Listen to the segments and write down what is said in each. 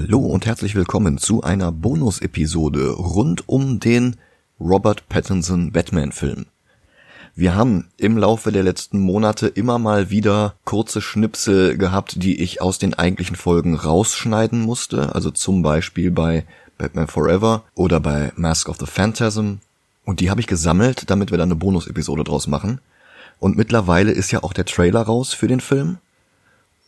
Hallo und herzlich willkommen zu einer Bonus-Episode rund um den Robert Pattinson Batman-Film. Wir haben im Laufe der letzten Monate immer mal wieder kurze Schnipsel gehabt, die ich aus den eigentlichen Folgen rausschneiden musste, also zum Beispiel bei Batman Forever oder bei Mask of the Phantasm. Und die habe ich gesammelt, damit wir dann eine Bonus-Episode draus machen. Und mittlerweile ist ja auch der Trailer raus für den Film.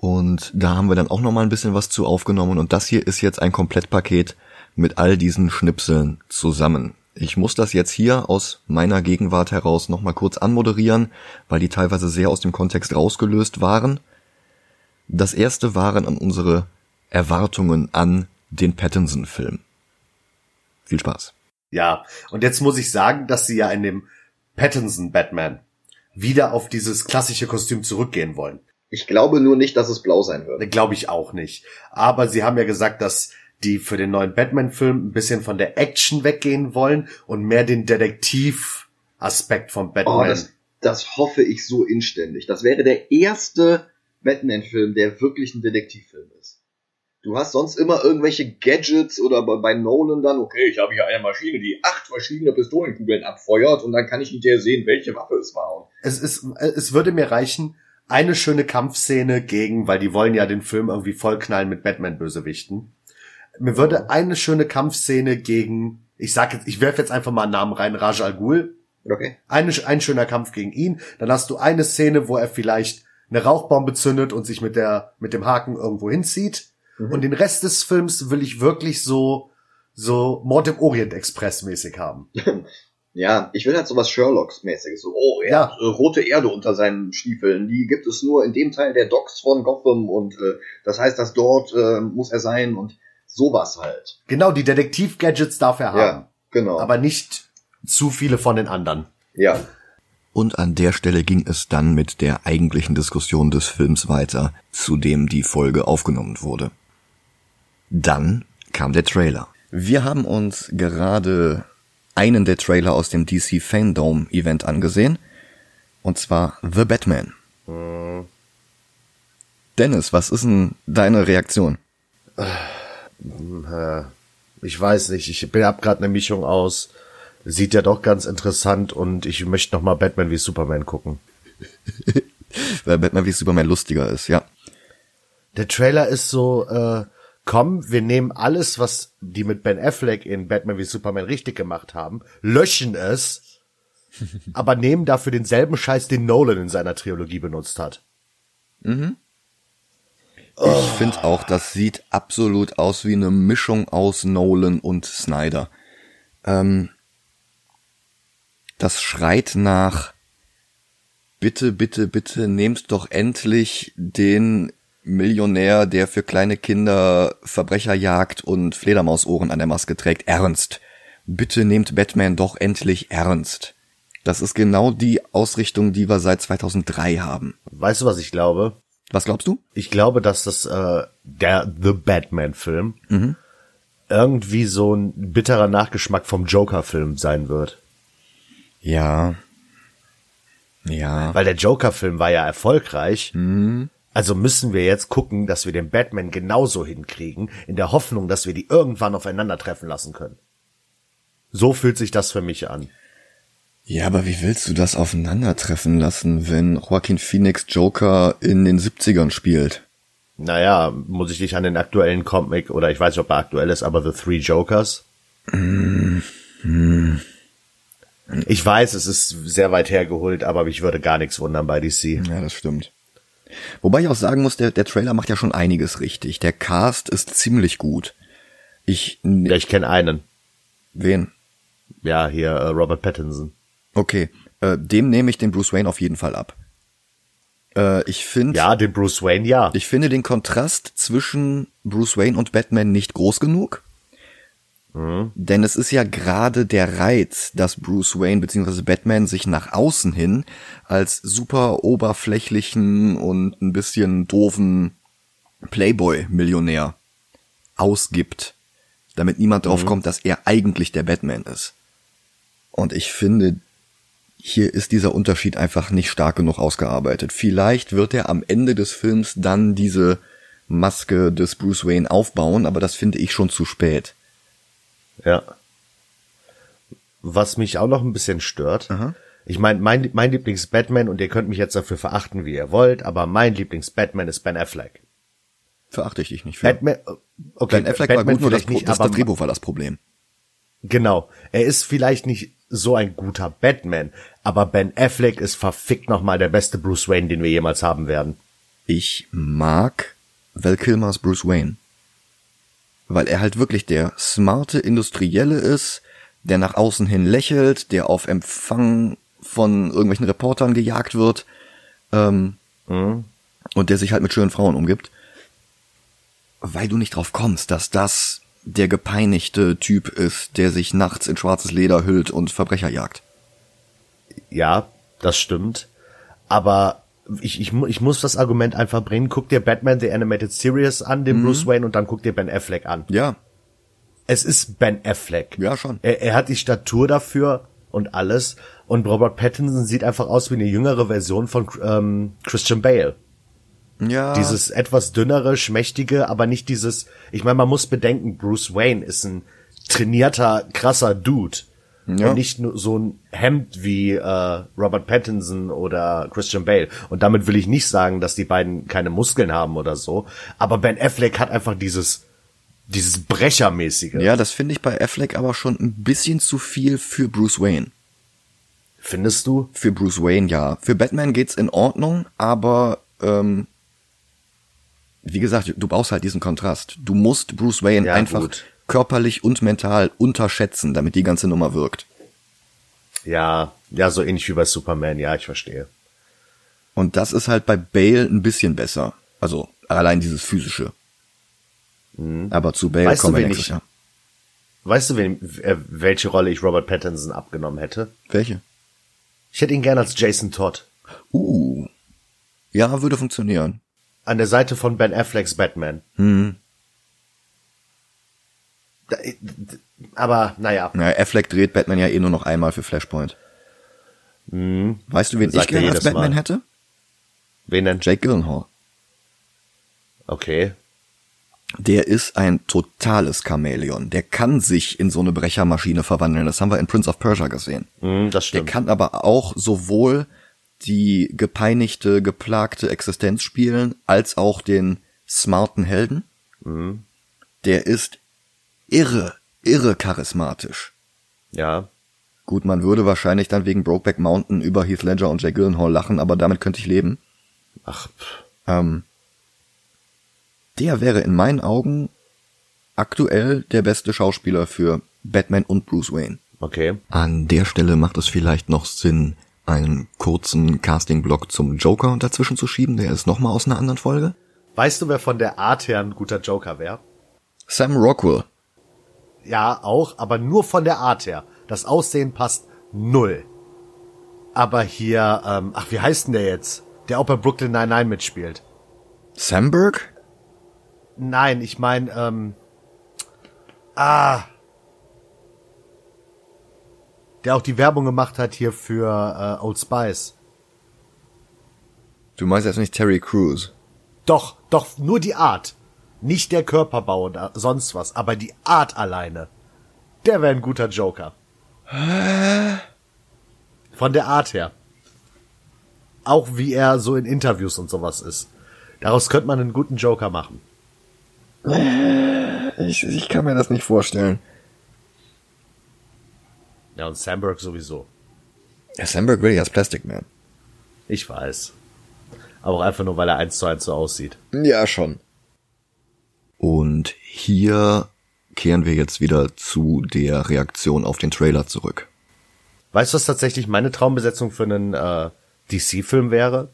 Und da haben wir dann auch noch mal ein bisschen was zu aufgenommen und das hier ist jetzt ein Komplettpaket mit all diesen Schnipseln zusammen. Ich muss das jetzt hier aus meiner Gegenwart heraus noch mal kurz anmoderieren, weil die teilweise sehr aus dem Kontext rausgelöst waren. Das erste waren an unsere Erwartungen an den Pattinson-Film. Viel Spaß. Ja, und jetzt muss ich sagen, dass sie ja in dem Pattinson Batman wieder auf dieses klassische Kostüm zurückgehen wollen. Ich glaube nur nicht, dass es blau sein wird. Glaube ich auch nicht. Aber sie haben ja gesagt, dass die für den neuen Batman-Film ein bisschen von der Action weggehen wollen und mehr den Detektiv-Aspekt von Batman. Oh, das, das hoffe ich so inständig. Das wäre der erste Batman-Film, der wirklich ein Detektivfilm ist. Du hast sonst immer irgendwelche Gadgets oder bei Nolan dann, okay, ich habe hier eine Maschine, die acht verschiedene Pistolenkugeln abfeuert und dann kann ich hinterher sehen, welche Waffe es war. Es ist, es würde mir reichen, eine schöne Kampfszene gegen, weil die wollen ja den Film irgendwie vollknallen mit Batman-Bösewichten. Mir würde eine schöne Kampfszene gegen, ich sag jetzt, ich werfe jetzt einfach mal einen Namen rein, Raj Al Ghul. Okay. Eine, ein schöner Kampf gegen ihn. Dann hast du eine Szene, wo er vielleicht eine Rauchbombe zündet und sich mit der, mit dem Haken irgendwo hinzieht. Mhm. Und den Rest des Films will ich wirklich so, so Mord im Orient Express mäßig haben. Ja, ich will halt sowas Sherlocks-mäßiges. So, oh, er ja. hat äh, rote Erde unter seinen Stiefeln. Die gibt es nur in dem Teil der Docks von Gotham und äh, das heißt, dass dort äh, muss er sein und sowas halt. Genau, die Detektiv-Gadgets darf er haben. Ja, genau. Aber nicht zu viele von den anderen. Ja. Und an der Stelle ging es dann mit der eigentlichen Diskussion des Films weiter, zu dem die Folge aufgenommen wurde. Dann kam der Trailer. Wir haben uns gerade einen der Trailer aus dem DC Fandom Event angesehen. Und zwar The Batman. Mhm. Dennis, was ist denn deine Reaktion? Äh, ich weiß nicht, ich bin hab gerade eine Mischung aus. Sieht ja doch ganz interessant und ich möchte noch mal Batman wie Superman gucken. Weil Batman wie Superman lustiger ist, ja. Der Trailer ist so, äh, komm, wir nehmen alles, was die mit Ben Affleck in Batman wie Superman richtig gemacht haben, löschen es, aber nehmen dafür denselben Scheiß, den Nolan in seiner Trilogie benutzt hat. Mhm. Ich finde auch, das sieht absolut aus wie eine Mischung aus Nolan und Snyder. Ähm, das schreit nach bitte, bitte, bitte nehmt doch endlich den Millionär, der für kleine Kinder Verbrecher jagt und Fledermausohren an der Maske trägt, ernst. Bitte nehmt Batman doch endlich ernst. Das ist genau die Ausrichtung, die wir seit 2003 haben. Weißt du, was ich glaube? Was glaubst du? Ich glaube, dass das äh, der The Batman-Film mhm. irgendwie so ein bitterer Nachgeschmack vom Joker-Film sein wird. Ja. Ja. Weil der Joker-Film war ja erfolgreich. Mhm. Also müssen wir jetzt gucken, dass wir den Batman genauso hinkriegen, in der Hoffnung, dass wir die irgendwann aufeinandertreffen lassen können. So fühlt sich das für mich an. Ja, aber wie willst du das aufeinandertreffen lassen, wenn Joaquin Phoenix Joker in den 70ern spielt? Naja, muss ich dich an den aktuellen Comic, oder ich weiß nicht, ob er aktuell ist, aber The Three Jokers? Mm, mm. Ich weiß, es ist sehr weit hergeholt, aber mich würde gar nichts wundern bei DC. Ja, das stimmt. Wobei ich auch sagen muss, der, der Trailer macht ja schon einiges richtig. Der Cast ist ziemlich gut. Ich, ja, ich kenne einen. Wen? Ja, hier äh, Robert Pattinson. Okay, äh, dem nehme ich den Bruce Wayne auf jeden Fall ab. Äh, ich finde. Ja, den Bruce Wayne, ja. Ich finde den Kontrast zwischen Bruce Wayne und Batman nicht groß genug. Mhm. Denn es ist ja gerade der Reiz, dass Bruce Wayne bzw. Batman sich nach außen hin als super oberflächlichen und ein bisschen doofen Playboy-Millionär ausgibt, damit niemand drauf mhm. kommt, dass er eigentlich der Batman ist. Und ich finde, hier ist dieser Unterschied einfach nicht stark genug ausgearbeitet. Vielleicht wird er am Ende des Films dann diese Maske des Bruce Wayne aufbauen, aber das finde ich schon zu spät. Ja. Was mich auch noch ein bisschen stört, ich meine, mein, mein Lieblings-Batman, und ihr könnt mich jetzt dafür verachten, wie ihr wollt, aber mein Lieblings-Batman ist Ben Affleck. Verachte ich dich nicht für. Batman, okay, ben Affleck war gut, nur das, nicht, das, aber das Drehbuch war das Problem. Genau. Er ist vielleicht nicht so ein guter Batman, aber Ben Affleck ist verfickt nochmal der beste Bruce Wayne, den wir jemals haben werden. Ich mag Val Kilmers Bruce Wayne. Weil er halt wirklich der smarte Industrielle ist, der nach außen hin lächelt, der auf Empfang von irgendwelchen Reportern gejagt wird, ähm, und der sich halt mit schönen Frauen umgibt. Weil du nicht drauf kommst, dass das der gepeinigte Typ ist, der sich nachts in schwarzes Leder hüllt und Verbrecher jagt. Ja, das stimmt. Aber ich, ich, ich muss das Argument einfach bringen. Guck dir Batman The Animated Series an, den Bruce Wayne, und dann guck dir Ben Affleck an. Ja, Es ist Ben Affleck. Ja, schon. Er, er hat die Statur dafür und alles. Und Robert Pattinson sieht einfach aus wie eine jüngere Version von ähm, Christian Bale. ja. Dieses etwas dünnere, schmächtige, aber nicht dieses, ich meine, man muss bedenken, Bruce Wayne ist ein trainierter, krasser Dude. Ja. Und nicht nur so ein Hemd wie äh, Robert Pattinson oder Christian Bale. Und damit will ich nicht sagen, dass die beiden keine Muskeln haben oder so. Aber Ben Affleck hat einfach dieses, dieses Brechermäßige. Ja, das finde ich bei Affleck aber schon ein bisschen zu viel für Bruce Wayne. Findest du? Für Bruce Wayne ja. Für Batman geht's in Ordnung, aber ähm, wie gesagt, du brauchst halt diesen Kontrast. Du musst Bruce Wayne Ja, einfach gut. Körperlich und mental unterschätzen, damit die ganze Nummer wirkt. Ja, ja, so ähnlich wie bei Superman. Ja, ich verstehe. Und das ist halt bei Bale ein bisschen besser. Also allein dieses physische. Aber zu Bale Mhm. Weißt kommen wir nächstes Jahr. Weißt du, wen, äh, welche Rolle ich Robert Pattinson abgenommen hätte? Welche? Ich hätte ihn gern als Jason Todd. Uh. Ja, würde funktionieren. An der Seite von Ben Afflecks Batman. Hm. D- Aber, naja. Na, Affleck dreht Batman ja eh nur noch einmal für Flashpoint. Weißt du, wen ich Sagt er gerne als Batman Mal. hätte? Wen denn? Jake Gyllenhaal. Okay. Der ist ein totales Chamäleon. Der kann sich in so eine Brechermaschine verwandeln. Das haben wir in Prince of Persia gesehen. Hm, das Der stimmt. kann aber auch sowohl die gepeinigte, geplagte Existenz spielen, als auch den smarten Helden. Mhm. Der ist irre, irre charismatisch. Ja. Gut, man würde wahrscheinlich dann wegen Brokeback Mountain über Heath Ledger und Jake Gyllenhaal lachen, aber damit könnte ich leben. Ach, pff. Ähm, der wäre in meinen Augen aktuell der beste Schauspieler für Batman und Bruce Wayne. okay. An der Stelle macht es vielleicht noch Sinn, einen kurzen Casting-Block zum Joker dazwischen zu schieben. Der ist nochmal aus einer anderen Folge. Weißt du, wer von der Art her ein guter Joker wäre? Sam Rockwell. Ja, auch, aber nur von der Art her. Das Aussehen passt null. Aber hier, ähm, ach, wie heißt denn der jetzt? Der auch bei Brooklyn Nine-Nine mitspielt. Samberg? Nein, ich meine, ähm, ah, der auch die Werbung gemacht hat hier für äh, Old Spice. Du meinst jetzt nicht Terry Crews? Doch, doch, nur die Art. Nicht der Körperbau oder sonst was, aber die Art alleine. Der wäre ein guter Joker. Von der Art her. Auch wie er so in Interviews und sowas ist. Daraus könnte man einen guten Joker machen. Ich, ich kann mir das nicht vorstellen. Ja, und Samberg sowieso. Ja, Samberg will ich als Plastic Man. Ich weiß. Aber auch einfach nur, weil er eins zu eins so aussieht. Ja, schon. Und hier kehren wir jetzt wieder zu der Reaktion auf den Trailer zurück. Weißt du, was tatsächlich meine Traumbesetzung für einen äh, DC-Film wäre?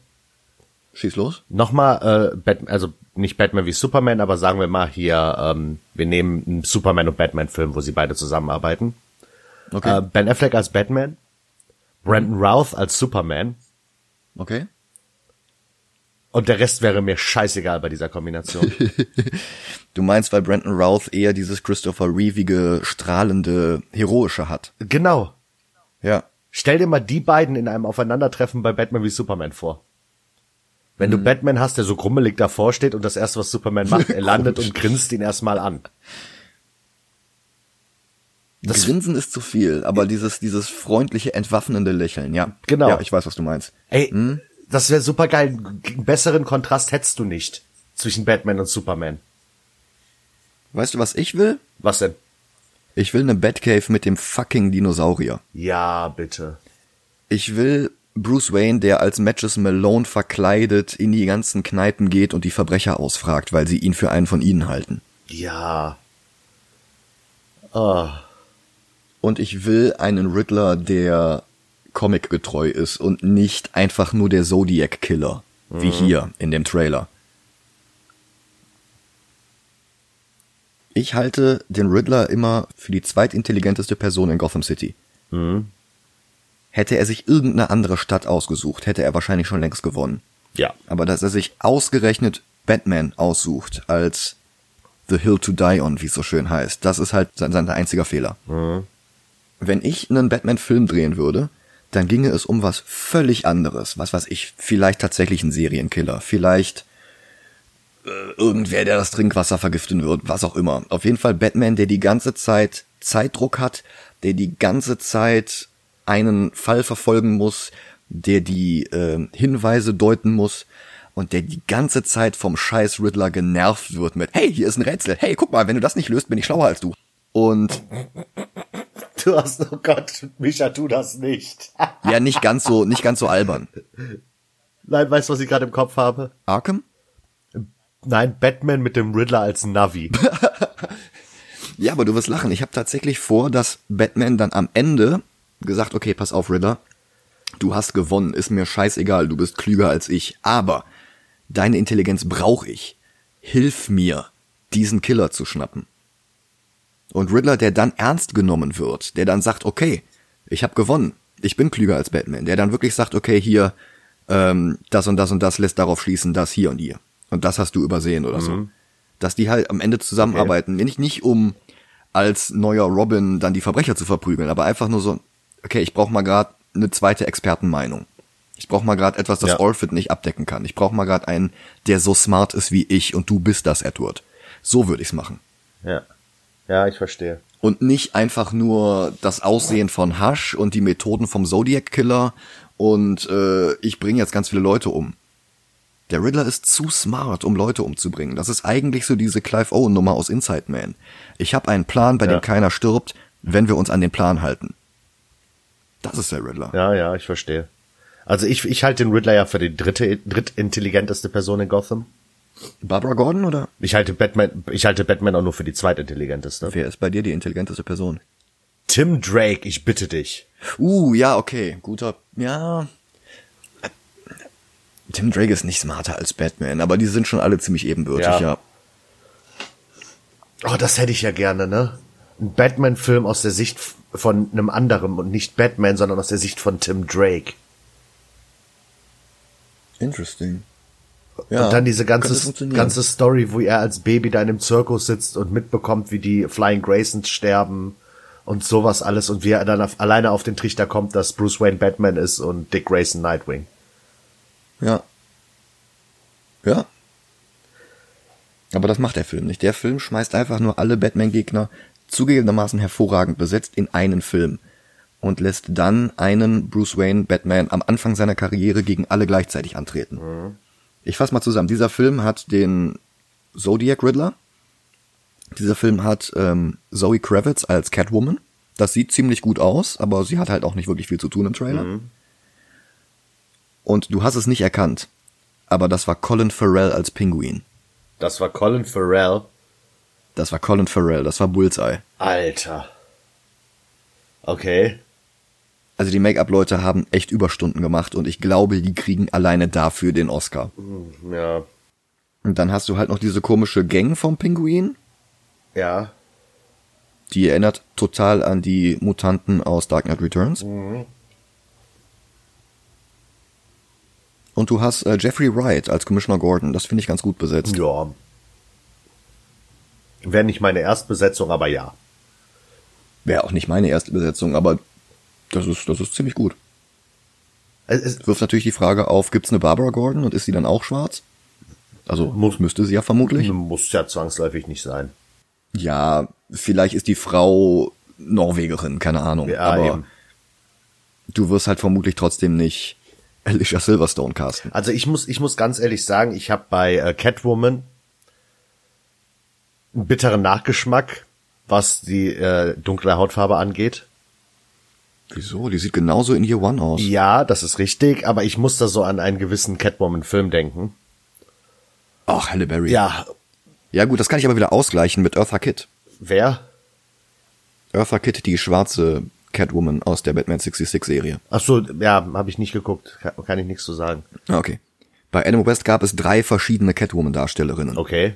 Schieß los. Nochmal, äh, Batman, also nicht Batman wie Superman, aber sagen wir mal hier, ähm, wir nehmen einen Superman und Batman-Film, wo sie beide zusammenarbeiten. Okay. Äh, ben Affleck als Batman, Brandon Routh als Superman okay. Und der Rest wäre mir scheißegal bei dieser Kombination. Du meinst, weil Brandon Routh eher dieses Christopher Reevige, strahlende, heroische hat. genau. Ja. Stell dir mal die beiden in einem Aufeinandertreffen bei Batman wie Superman vor. Wenn du Batman hast, der so grummelig davor steht und das erste, was Superman macht, er landet und grinst ihn erstmal an. Das Grinsen ist zu viel, aber dieses, dieses freundliche, entwaffnende Lächeln, ja. Genau. Ja, ich weiß, was du meinst. Ey, das wäre super geil. Einen besseren Kontrast hättest du nicht zwischen Batman und Superman. Weißt du, was ich will? Was denn? Ich will eine Batcave mit dem fucking Dinosaurier. Ja, bitte. Ich will Bruce Wayne, der als Matches Malone verkleidet in die ganzen Kneipen geht und die Verbrecher ausfragt, weil sie ihn für einen von ihnen halten. Ja. Oh. Und ich will einen Riddler, der comicgetreu ist und nicht einfach nur der Zodiac Killer, wie hier in dem Trailer. Ich halte den Riddler immer für die zweitintelligenteste Person in Gotham City. Hätte er sich irgendeine andere Stadt ausgesucht, hätte er wahrscheinlich schon längst gewonnen. Ja. Aber dass er sich ausgerechnet Batman aussucht als The Hill to Die On, wie es so schön heißt, das ist halt sein, sein einziger Fehler. Wenn ich einen Batman-Film drehen würde, dann ginge es um was völlig anderes. Was weiß ich, vielleicht tatsächlich ein Serienkiller, vielleicht äh, irgendwer, der das Trinkwasser vergiften wird, was auch immer. Auf jeden Fall Batman, der die ganze Zeit Zeitdruck hat, der die ganze Zeit einen Fall verfolgen muss, der die äh, Hinweise deuten muss und der die ganze Zeit vom scheiß Riddler genervt wird mit, hey, hier ist ein Rätsel, hey, guck mal, wenn du das nicht löst, bin ich schlauer als du. Und Du hast, oh Gott, Micha, tu das nicht. ja, nicht ganz so, nicht ganz so albern. Nein, weißt du, was ich gerade im Kopf habe? Arkham? Nein, Batman mit dem Riddler als Navi. Ja, aber du wirst lachen. Ich habe tatsächlich vor, dass Batman dann am Ende gesagt, okay, pass auf, Riddler, du hast gewonnen, ist mir scheißegal, du bist klüger als ich, aber deine Intelligenz brauche ich. Hilf mir, diesen Killer zu schnappen. Und Riddler, der dann ernst genommen wird, der dann sagt, okay, ich habe gewonnen, ich bin klüger als Batman, der dann wirklich sagt, okay, hier, ähm, das und das und das lässt darauf schließen, das hier und hier. Und das hast du übersehen oder so. Dass die halt am Ende zusammenarbeiten, nicht, nicht um als neuer Robin dann die Verbrecher zu verprügeln, aber einfach nur so, okay, ich brauche mal gerade eine zweite Expertenmeinung. Ich brauche mal gerade etwas, das Ja. Orphan nicht abdecken kann. Ich brauche mal gerade einen, der so smart ist wie ich und du bist das, Edward. So würde ich's machen. Ja. Ja, ich verstehe. Und nicht einfach nur das Aussehen von Hush und die Methoden vom Zodiac Killer und äh, ich bringe jetzt ganz viele Leute um. Der Riddler ist zu smart, um Leute umzubringen. Das ist eigentlich so diese Clive Owen Nummer aus Inside Man. Ich habe einen Plan, bei Ja. dem keiner stirbt, wenn wir uns an den Plan halten. Das ist der Riddler. Ja, ja, ich verstehe. Also ich, ich halte den Riddler ja für die dritte, drittintelligenteste Person in Gotham. Barbara Gordon oder Ich halte Batman, ich halte Batman auch nur für die zweitintelligenteste. wer ist bei dir die intelligenteste Person? Tim Drake, ich bitte dich. Uh, ja, okay, guter, ja. Tim Drake ist nicht smarter als Batman, aber die sind schon alle ziemlich ebenbürtig, Ja. ja. Oh, das hätte ich ja gerne, ne? Ein Batman-Film aus der Sicht von einem anderen und nicht Batman, sondern aus der Sicht von Tim Drake. Interesting. Und dann diese ganze, ganze Story, wo er als Baby da in einem Zirkus sitzt und mitbekommt, wie die Flying Graysons sterben und sowas alles und wie er dann auf, alleine auf den Trichter kommt, dass Bruce Wayne Batman ist und Dick Grayson Nightwing. Ja. Ja. Aber das macht der Film nicht. Der Film schmeißt einfach nur alle Batman-Gegner zugegebenermaßen hervorragend besetzt in einen Film und lässt dann einen Bruce Wayne Batman am Anfang seiner Karriere gegen alle gleichzeitig antreten. Ich fasse mal zusammen. Dieser Film hat den Zodiac Riddler. Dieser Film hat ähm, Zoe Kravitz als Catwoman. Das sieht ziemlich gut aus, aber sie hat halt auch nicht wirklich viel zu tun im Trailer. Und du hast es nicht erkannt. Aber das war Colin Farrell als Pinguin. Das war Colin Farrell. Das war Colin Farrell, das war Bullseye. Alter. Okay. Also die Make-up-Leute haben echt Überstunden gemacht und ich glaube, die kriegen alleine dafür den Oscar. Ja. Und dann hast du halt noch diese komische Gang vom Pinguin. Ja. Die erinnert total an die Mutanten aus Dark Knight Returns. Und du hast äh, Jeffrey Wright als Commissioner Gordon. Das finde ich ganz gut besetzt. Ja. Wäre nicht meine Erstbesetzung, aber ja. Wäre auch nicht meine erste Besetzung, aber das ist, das ist ziemlich gut. Es, es, Wirft natürlich die Frage auf, gibt's eine Barbara Gordon und ist sie dann auch schwarz? Also muss, müsste sie ja vermutlich. muss ja zwangsläufig nicht sein. Ja, vielleicht ist die Frau Norwegerin, keine Ahnung. Ja, aber eben. du wirst halt vermutlich trotzdem nicht Alicia Silverstone casten. Also ich muss, ich muss ganz ehrlich sagen, ich habe bei äh, Catwoman einen bitteren Nachgeschmack, was die äh, dunkle Hautfarbe angeht. Wieso? Die sieht genauso in Year One aus. Ja, das ist richtig, aber ich muss da so an einen gewissen Catwoman-Film denken. Ach, Halle Berry. Ja, Ja gut, das kann ich aber wieder ausgleichen mit Eartha Kitt. wer? Eartha Kitt, die schwarze Catwoman aus der Batman 66 Serie. Ach so, ja, habe ich nicht geguckt, kann, kann ich nichts zu sagen. Ah, Okay. Bei Adam West gab es drei verschiedene Catwoman-Darstellerinnen. Okay,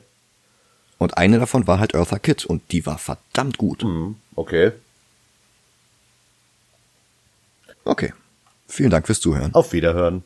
Und eine davon war halt Eartha Kitt und die war verdammt gut. hm, okay. Okay. Vielen Dank fürs Zuhören. Auf Wiederhören.